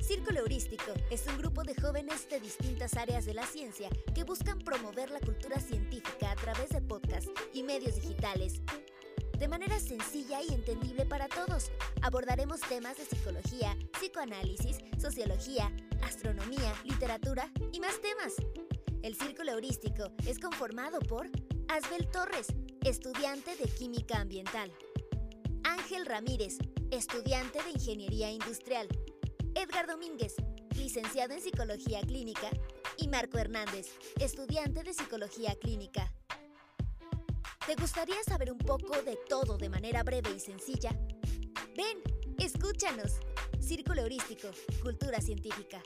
Círculo Heurístico es un grupo de jóvenes de distintas áreas de la ciencia que buscan promover la cultura científica a través de podcasts y medios digitales. De manera sencilla y entendible para todos, abordaremos temas de psicología, psicoanálisis, sociología, astronomía, literatura y más temas. El Círculo Heurístico es conformado por Asbel Torres, estudiante de Química Ambiental. Ángel Ramírez, estudiante de Ingeniería Industrial. Edgar Domínguez, licenciado en Psicología Clínica, y Marco Hernández, estudiante de Psicología Clínica. ¿Te gustaría saber un poco de todo de manera breve y sencilla? Ven, escúchanos. Círculo Heurístico, Cultura Científica.